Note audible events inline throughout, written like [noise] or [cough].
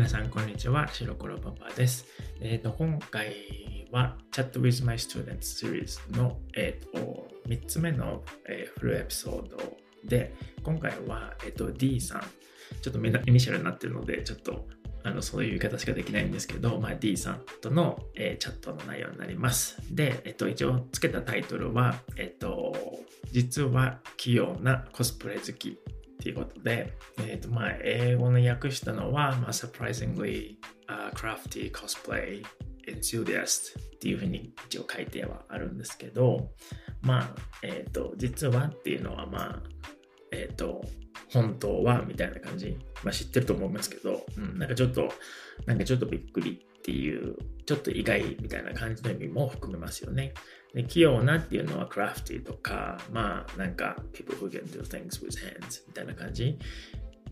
皆さん、こんにちは。白黒パパです。えっ、ー、と、今回は Chat with My Students Series の、えーと、3つ目の、えー、フルエピソードで、今回は、えーと、D さん、ちょっとイニシャルになってるので、ちょっとあのそういう言い方しかできないんですけど、まあ、D さんとの、えー、チャットの内容になります。で、えっと、一応つけたタイトルは、えっと、実は器用なコスプレ好きっていうことで、えっとまあ、英語の訳したのは、まあ、surprisingly、uh, crafty cosplay enthusiast っていうふうに一応書いてはあるんですけど、まあ、えっ、と、実はっていうのは、まあ、えっ、と、本当はみたいな感じ、まあ、知ってると思いますけど、うん、なんかちょっと、なんかちょっとびっくりっていう、ちょっと意外みたいな感じの意味も含めますよね。で器用なっていうのはクラフティとか、まあなんか people who can do things with hands みたいな感じ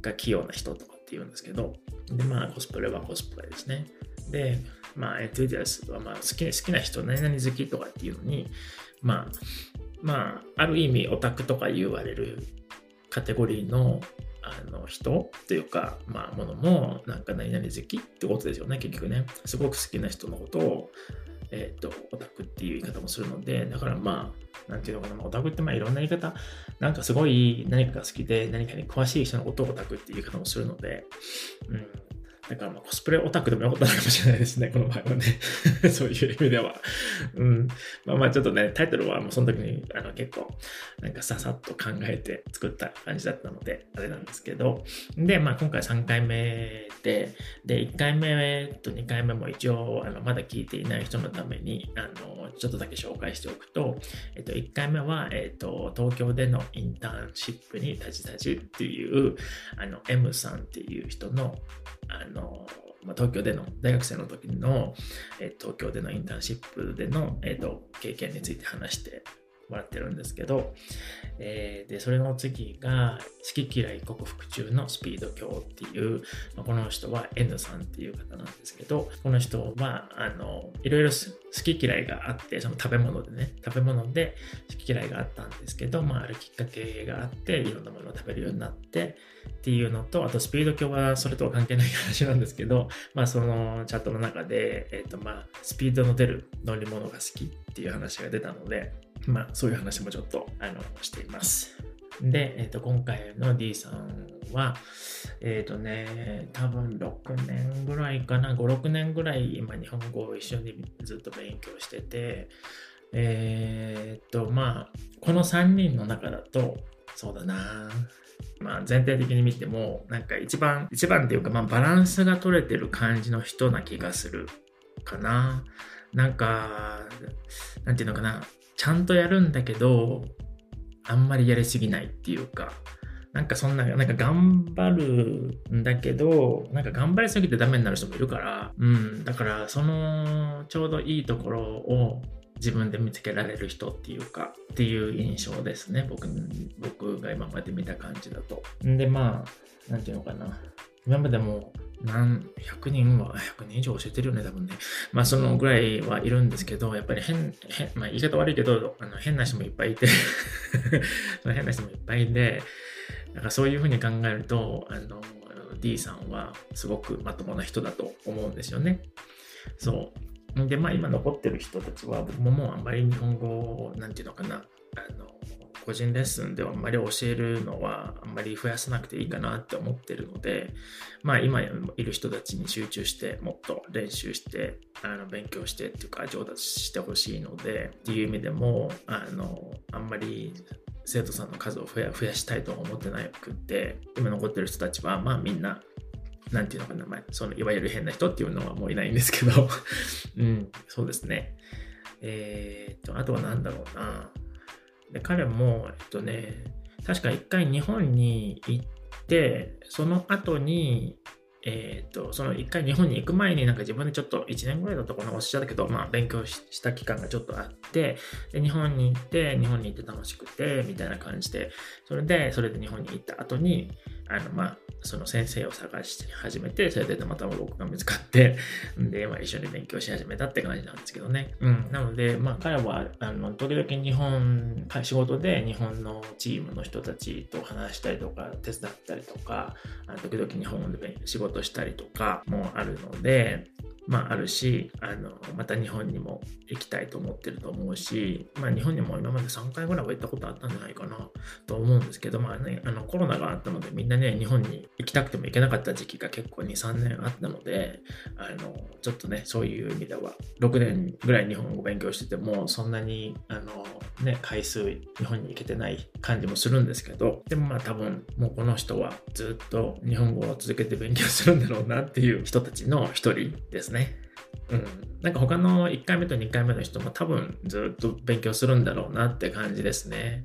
が器用な人とかっていうんですけど、でまあコスプレはコスプレですね。で、まあエントゥディアスはまあ好き好きな人、何々好きとかっていうのに、まあ、まあ、ある意味オタクとか言われるカテゴリーのあの人っていうか、まあ、ものもなんか何々好きってことですよね、結局ね。すごく好きな人のことを、えっ、ー、と、オタクっていう言い方もするので、だからまあ、なんていうのかな、オタクってまあいろんな言い方、なんかすごい何かが好きで何かに詳しい人のことをオタクっていう言い方もするので、うん、だかまあコスプレオタクでもよかったのかもしれないですね、この場合はね。[laughs] そういう意味では。うん。まあまあちょっとね、タイトルはもうその時にあの結構なんかささっと考えて作った感じだったので、あれなんですけど。で、まあ今回3回目で、で、1回目と2回目も一応あのまだ聞いていない人のために、あの、ちょっとだけ紹介しておくと、えっと、1回目は、えっと、東京でのインターンシップに立ち立ちっていう、あの、M さんっていう人の、あの、まあ、東京での大学生の時の、え東京でのインターンシップでの、えーと、経験について話してもらってるんですけど、えー、でそれの次が好き嫌い克服中のスピード強っていう、まあ、この人は N さんっていう方なんですけどこの人はあのいろいろ好き嫌いがあってその食べ物でね食べ物で好き嫌いがあったんですけど、まあ、あるきっかけがあっていろんなものを食べるようになってっていうのとあとスピード強はそれとは関係ない話なんですけど、まあ、そのチャットの中で、えーとまあ、スピードの出る乗り物が好きっていう話が出たのでまあ、そういう話もちょっとあのしています。で、えーと、今回の D さんは、えっ、ー、とね、多分6年ぐらいかな、5、6年ぐらい今日本語を一緒にずっと勉強してて、えっ、ー、と、まあ、この3人の中だと、そうだな、まあ、全体的に見ても、なんか一番、一番っていうか、まあ、バランスが取れてる感じの人な気がするかな。なんか、なんていうのかな、ちゃんとやるんだけど、あんまりやりすぎないっていうか、なんかそんな、なんか頑張るんだけど、なんか頑張りすぎてダメになる人もいるから、うん、だからそのちょうどいいところを自分で見つけられる人っていうか、っていう印象ですね、僕僕が今まで見た感じだと。んで、まあ、なんていうのかな。今までも何、100人は、100人以上教えてるよね、多分ね。まあ、そのぐらいはいるんですけど、やっぱり変、変まあ、言い方悪いけど、あの変な人もいっぱいいて [laughs] その変な人もいっぱいいて、なんかそういうふうに考えると、あの、D さんはすごくまともな人だと思うんですよね。そう。で、まあ今残ってる人たちは、僕ももうあんまり日本語を、なんていうのかな、あの、個人レッスンではあんまり教えるのはあんまり増やさなくていいかなって思ってるので、まあ今いる人たちに集中してもっと練習してあの勉強してっていうか上達してほしいのでっていう意味でもあのあんまり生徒さんの数を増や増やしたいとは思ってなくって今残ってる人たちはまあみんななんていうのかな、まあ、そのいわゆる変な人っていうのはもういないんですけど [laughs] うん、そうですね。えー、っと、あとは何だろうな。で彼も、えっとね、確か一回日本に行って、その後に、えっ、と、その一回日本に行く前になんか自分でちょっと1年ぐらいだったかな、おっしゃったけど、まあ勉強した期間がちょっとあって、で、日本に行って、日本に行って楽しくて、みたいな感じで、それで、それで日本に行った後に、あの、まあ、その先生を探し始めて、それでたまたま僕が見つかって、で、まあ、一緒に勉強し始めたって感じなんですけどね。うん。なので、まあ、彼は、あの、時々日本、仕事で日本のチームの人たちと話したりとか、手伝ったりとか、時々日本で仕事したりとかもあるので、まあ、あるしあのまた日本にも行きたいと思ってると思うし、まあ、日本にも今まで3回ぐらいは行ったことあったんじゃないかなと思うんですけど、まあね、あのコロナがあったのでみんなね日本に行きたくても行けなかった時期が結構23年あったのであのちょっとねそういう意味では6年ぐらい日本語勉強しててもそんなにあの、ね、回数日本に行けてない感じもするんですけどでもまあ多分もうこの人はずっと日本語を続けて勉強するんだろうなっていう人たちの一人です。ね。うん。なんか他の1回目と2回目の人も多分ずっと勉強するんだろうなって感じですね。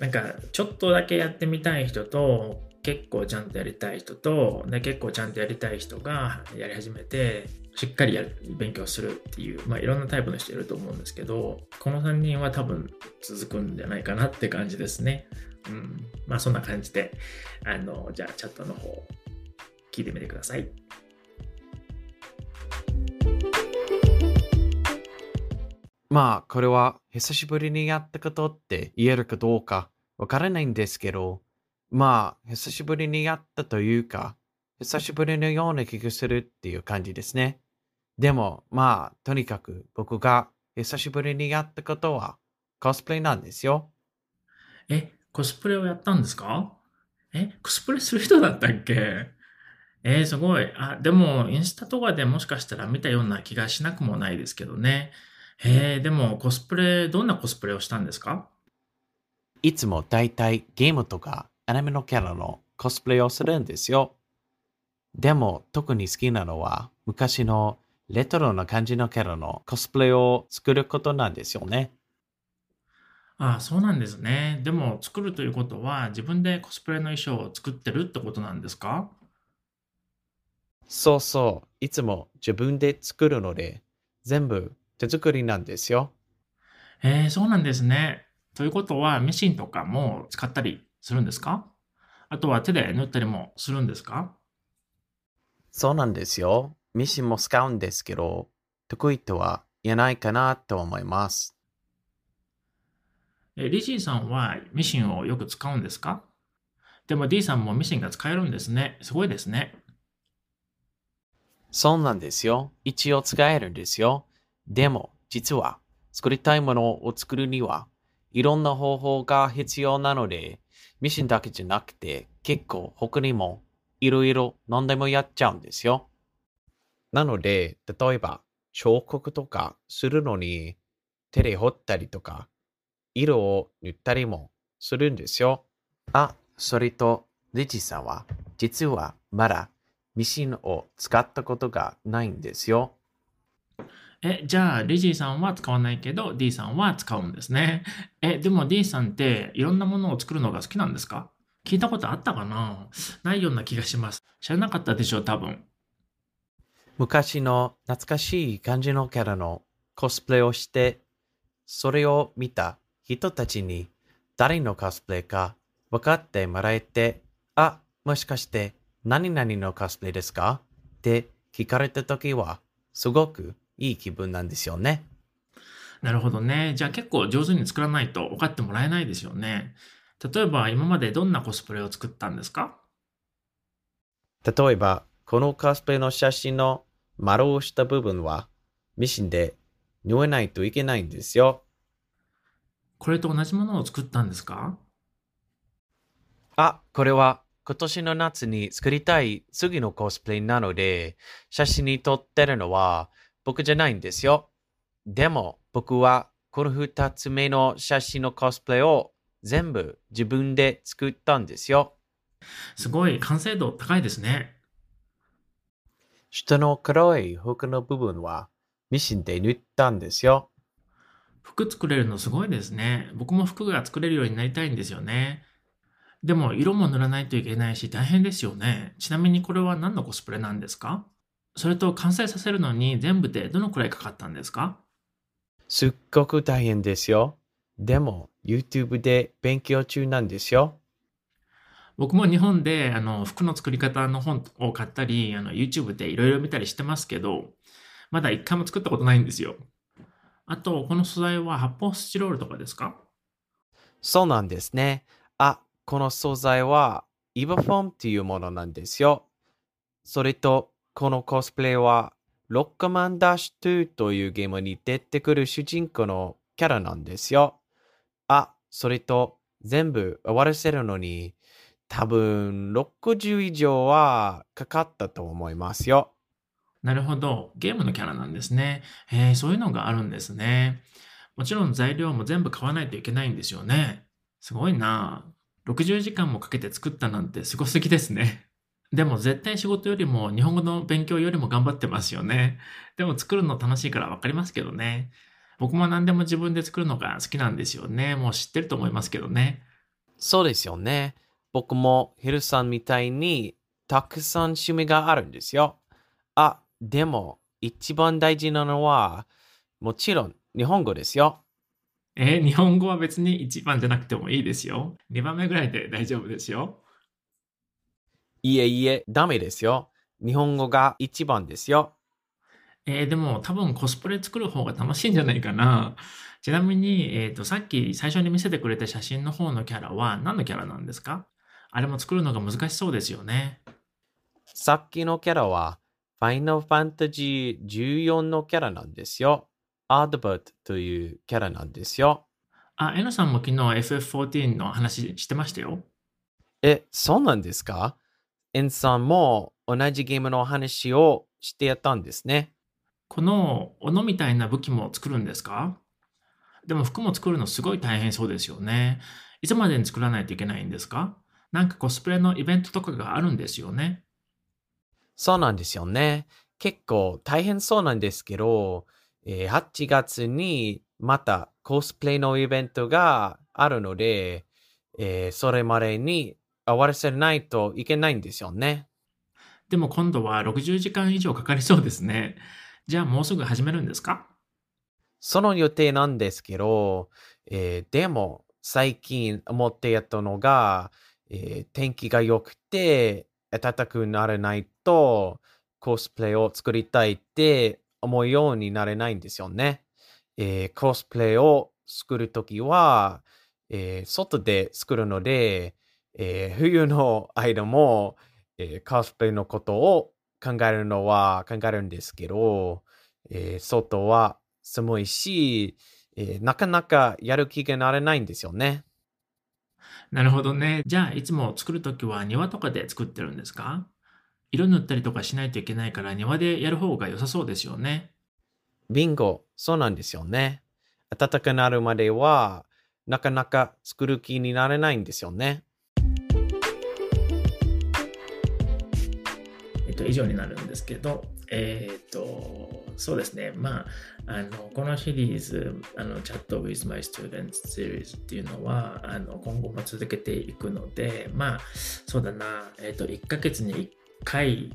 なんかちょっとだけやってみたい人と結構ちゃんとやりたい人と、ね、結構ちゃんとやりたい人がやり始めてしっかりやる勉強するっていう、まあ、いろんなタイプの人いると思うんですけどこの3人は多分続くんじゃないかなって感じですね。うん、まあそんな感じであのじゃあチャットの方聞いてみてください。まあ、これは久しぶりにやったことって言えるかどうかわからないんですけど、まあ、久しぶりにやったというか、久しぶりのような気がするっていう感じですね。でも、まあ、とにかく僕が久しぶりにやったことはコスプレなんですよ。え、コスプレをやったんですか？え、コスプレする人だったっけ？えー、すごい。あ、でも、インスタとかでもしかしたら見たような気がしなくもないですけどね。へえ、でもコスプレ、どんなコスプレをしたんですか？いつもだいたいゲームとかアニメのキャラのコスプレをするんですよ。でも特に好きなのは昔のレトロな感じのキャラのコスプレを作ることなんですよね。ああ、そうなんですね。でも作るということは自分でコスプレの衣装を作ってるってことなんですか？そうそう。いつも自分で作るので全部手作りなんですよ。えー、そうなんですね。ということは、ミシンとかも使ったりするんですか？あとは手で縫ったりもするんですか？そうなんですよ。ミシンも使うんですけど、得意とは言えないかなと思います。えリジーさんはミシンをよく使うんですか？でも D さんもミシンが使えるんですね。すごいですね。そうなんですよ。一応使えるんですよ。でも、実は、作りたいものを作るには、いろんな方法が必要なので、ミシンだけじゃなくて、結構他にもいろいろ何でもやっちゃうんですよ。なので、例えば、彫刻とかするのに、手で彫ったりとか、色を塗ったりもするんですよ。あ、それと、リジさんは、実はまだミシンを使ったことがないんですよ。え、じゃあ、レジーさんは使わないけど、D さんは使うんですね。え、でも D さんっていろんなものを作るのが好きなんですか？聞いたことあったかな？ないような気がします。知らなかったでしょう、多分。昔の懐かしい感じのキャラのコスプレをして、それを見た人たちに誰のコスプレか分かってもらえて、あ、もしかして何々のコスプレですか？って聞かれたときは、すごくいい気分なんですよね。なるほどね。じゃあ結構上手に作らないと分かってもらえないですよね。例えば今までどんなコスプレを作ったんですか？例えば、このコスプレの写真の丸をした部分はミシンで縫えないといけないんですよ。これと同じものを作ったんですか？あ、これは今年の夏に作りたい次のコスプレなので、写真に撮ってるのは僕じゃないんですよ。でも僕はこの2つ目の写真のコスプレを全部自分で作ったんですよ。すごい完成度高いですね。下の黒い服の部分はミシンで塗ったんですよ。服作れるのすごいですね。僕も服が作れるようになりたいんですよね。でも色も塗らないといけないし大変ですよね。ちなみにこれは何のコスプレなんですか？それと完成させるのに全部でどのくらいかかったんですか？すっごく大変ですよ。でも YouTube で勉強中なんですよ。僕も日本であの服の作り方の本を買ったり、あの YouTube でいろいろ見たりしてますけど、まだ一回も作ったことないんですよ。あと、この素材は発泡スチロールとかですか？そうなんですね。あ、この素材はイバフォームっていうものなんですよ。それと、このコスプレはロックマンダッシュ2というゲームに出てくる主人公のキャラなんですよ。あ、それと全部終わらせるのに多分60以上はかかったと思いますよ。なるほど。ゲームのキャラなんですね。えー、そういうのがあるんですね。もちろん材料も全部買わないといけないんですよね。すごいな。60時間もかけて作ったなんてすごすぎですね。でも絶対仕事よりも日本語の勉強よりも頑張ってますよね。でも作るの楽しいからわかりますけどね。僕も何でも自分で作るのが好きなんですよね。もう知ってると思いますけどね。そうですよね。僕もヒルさんみたいにたくさん趣味があるんですよ。あ、でも一番大事なのはもちろん日本語ですよ。えー、日本語は別に一番じゃなくてもいいですよ。2番目ぐらいで大丈夫ですよ。いえいえ、ダメですよ。日本語が一番ですよ。えー、でも多分コスプレ作る方が楽しいんじゃないかな。ちなみに、えーと、さっき最初に見せてくれた写真の方のキャラは何のキャラなんですか？あれも作るのが難しそうですよね。さっきのキャラは、ファイナルファンタジー14のキャラなんですよ。アードバートというキャラなんですよ。あ、エノさんも昨日 FF14 の話してましたよ。え、そうなんですか？エンさんも同じゲームの話をしてやったんですね。この斧みたいな武器も作るんですか？でも服も作るのすごい大変そうですよね。いつまでに作らないといけないんですか？なんかコスプレのイベントとかがあるんですよね。そうなんですよね。結構大変そうなんですけど、えー、8月にまたコスプレのイベントがあるので、えー、それまでに終わらせないといけないんですよね。でも今度は60時間以上かかりそうですね。じゃあもうすぐ始めるんですか？その予定なんですけど、えー、でも最近思ってやったのが、えー、天気が良くて暖かくならないとコスプレを作りたいって思うようになれないんですよね。えー、コスプレを作るときは、えー、外で作るので、えー、冬の間も、えー、コスプレのことを考えるのは考えるんですけど、えー、外は寒いし、えー、なかなかやる気がなれないんですよね。なるほどね。じゃあ、いつも作るときは庭とかで作ってるんですか？色塗ったりとかしないといけないから庭でやる方が良さそうですよね。ビンゴ、そうなんですよね。暖かくなるまでは、なかなか作る気になれないんですよね。以上になるんですけど、えっ、ー、と、そうですね。まあ、あの、このシリーズ、あの、Chat with My Students Series っていうのは、あの、今後も続けていくので、まあ、そうだな、えっ、ー、と、1ヶ月に1回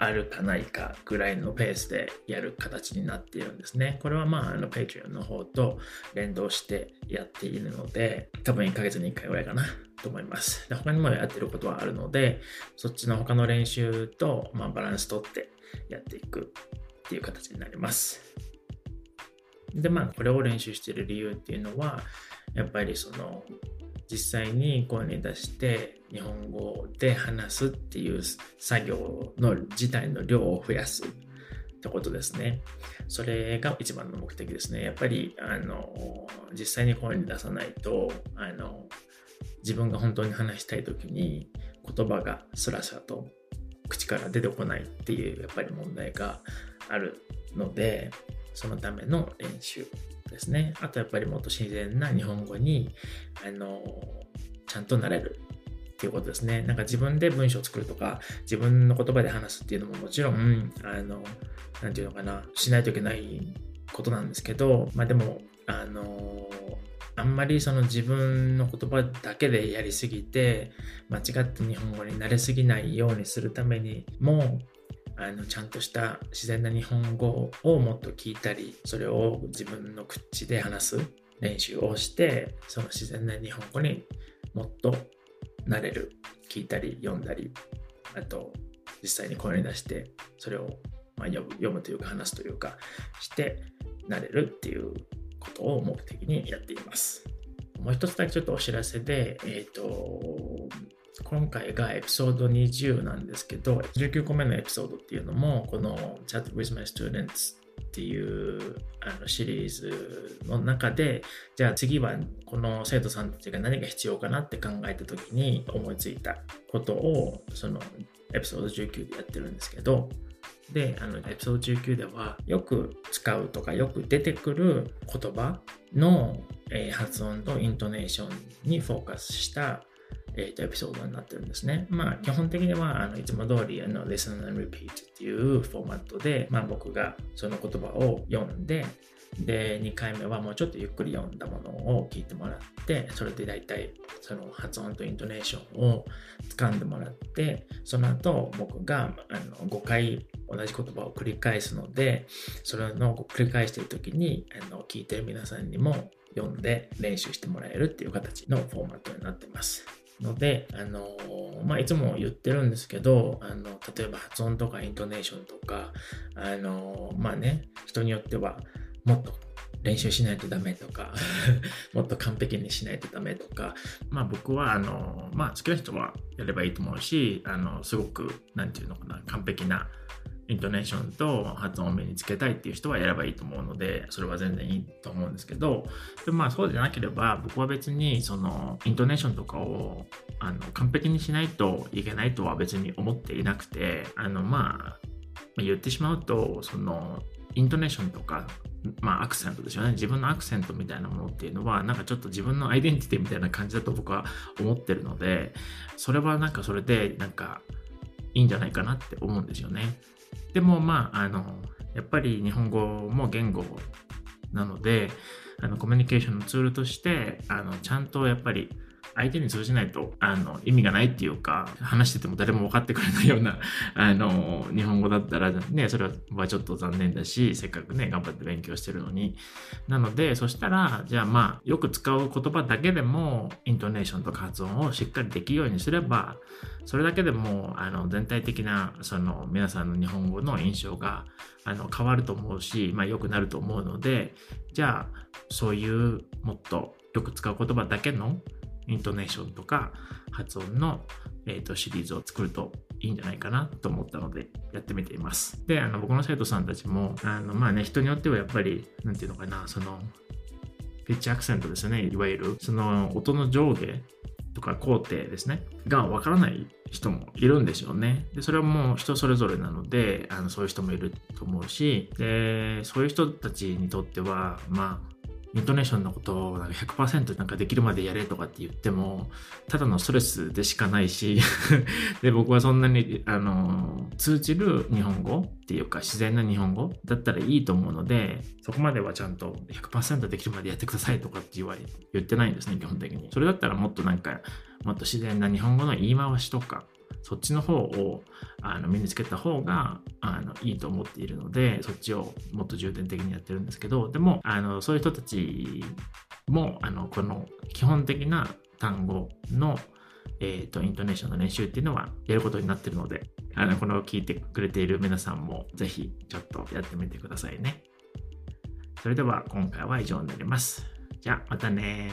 あるかないかぐらいのペースでやる形になっているんですね。これはまあ、あの、Patreon の方と連動してやっているので、多分1ヶ月に1回ぐらいかな。と思います。で他にもやってることはあるので、そっちの他の練習と、まあ、バランスとってやっていくっていう形になります。で、まあ、これを練習してる理由っていうのは、やっぱりその、実際に声に出して日本語で話すっていう作業の自体の量を増やすってことですね。それが一番の目的ですね。やっぱり、あの、実際に声に出さないと、あの、自分が本当に話したい時に言葉がスラスラと口から出てこないっていうやっぱり問題があるのでそのための練習ですね。あとやっぱりもっと自然な日本語にあのちゃんとなれるっていうことですね。なんか自分で文章を作るとか自分の言葉で話すっていうのももちろんあの何て言うのかなしないといけないことなんですけどまあでもあのあんまりその自分の言葉だけでやりすぎて間違って日本語に慣れすぎないようにするためにもあのちゃんとした自然な日本語をもっと聞いたりそれを自分の口で話す練習をしてその自然な日本語にもっとなれる。聞いたり読んだり、あと実際に声に出して、それをま読む読むというか話すというかしてなれるっていうことを目的にやっています。もう一つだけちょっとお知らせで、えっ、ー、と、今回がエピソード20なんですけど、19個目のエピソードっていうのも、この Chat with my students っていうあのシリーズの中で、じゃあ次はこの生徒さんたちが何が必要かなって考えた時に思いついたことを、そのエピソード19でやってるんですけど、で、あの、エピソード19では、よく使うとか、よく出てくる言葉の、えー、発音とイントネーションにフォーカスしたえー、とエピソードになってるんですね。まあ、基本的にはあのいつも通りあの Listen and Repeat っていうフォーマットで、まあ、僕がその言葉を読んで、で、2回目はもうちょっとゆっくり読んだものを聞いてもらって、それで大体その発音とイントネーションを掴んでもらって、その後僕があの5回同じ言葉を繰り返すので、それの繰り返している時にあの聞いてる皆さんにも読んで練習してもらえるっていう形のフォーマットになってます。ので、あのまあ、いつも言ってるんですけど、あの例えば発音とかイントネーションとか、あのまあね、人によってはもっと練習しないとダメとか [laughs] もっと完璧にしないとダメとか、まあ僕は、あの、まあ好きな人はやればいいと思うし、あの、すごく、なんていうのかな、完璧なイントネーションと発音を身につけたいっていう人はやればいいと思うので、それは全然いいと思うんですけど、でまあそうじゃなければ、僕は別にそのイントネーションとかをあの完璧にしないといけないとは別に思っていなくて、あのまあ、言ってしまうと、そのイントネーションとか、まあアクセントですよね。自分のアクセントみたいなものっていうのは、なんかちょっと自分のアイデンティティみたいな感じだと僕は思ってるので、それはなんかそれでなんかいいんじゃないかなって思うんですよね。でもまあ、あの、やっぱり日本語も言語なので、あのコミュニケーションのツールとして、あのちゃんとやっぱり相手に通じないとあの意味がないっていうか話してても誰も分かってくれないような [laughs] あの日本語だったらねそれはちょっと残念だしせっかくね頑張って勉強してるのに。なのでそしたらじゃあまあよく使う言葉だけでもイントネーションとか発音をしっかりできるようにすればそれだけでもあの全体的なその皆さんの日本語の印象があの変わると思うし、まあ、良くなると思うのでじゃあそういうもっとよく使う言葉だけのイントネーションとか発音の、えーと、シリーズを作るといいんじゃないかなと思ったのでやってみています。で、あの僕の生徒さんたちも、あのまあね、人によってはやっぱり、なんていうのかな、その、ピッチアクセントですね、いわゆる、その音の上下とか工程ですね、がわからない人もいるんですよね。で、それはもう人それぞれなので、あのそういう人もいると思うし、で、そういう人たちにとっては、まあ、イントネーションのことをなんか100%なんかできるまでやれとかって言っても、ただのストレスでしかないし [laughs] で、僕はそんなに、あの、通じる日本語っていうか自然な日本語だったらいいと思うので、そこまではちゃんと100%できるまでやってくださいとかって言われ、言ってないんですね、基本的に。それだったらもっとなんか、もっと自然な日本語の言い回しとか、そっちの方をあの身につけた方があのいいと思っているので、そっちをもっと重点的にやってるんですけど、でも、あのそういう人たちもあのこの基本的な単語の、えーと、イントネーションの練習っていうのはやることになってるので、あのこの聞いてくれている皆さんもぜひちょっとやってみてくださいね。それでは今回は以上になります。じゃあまたね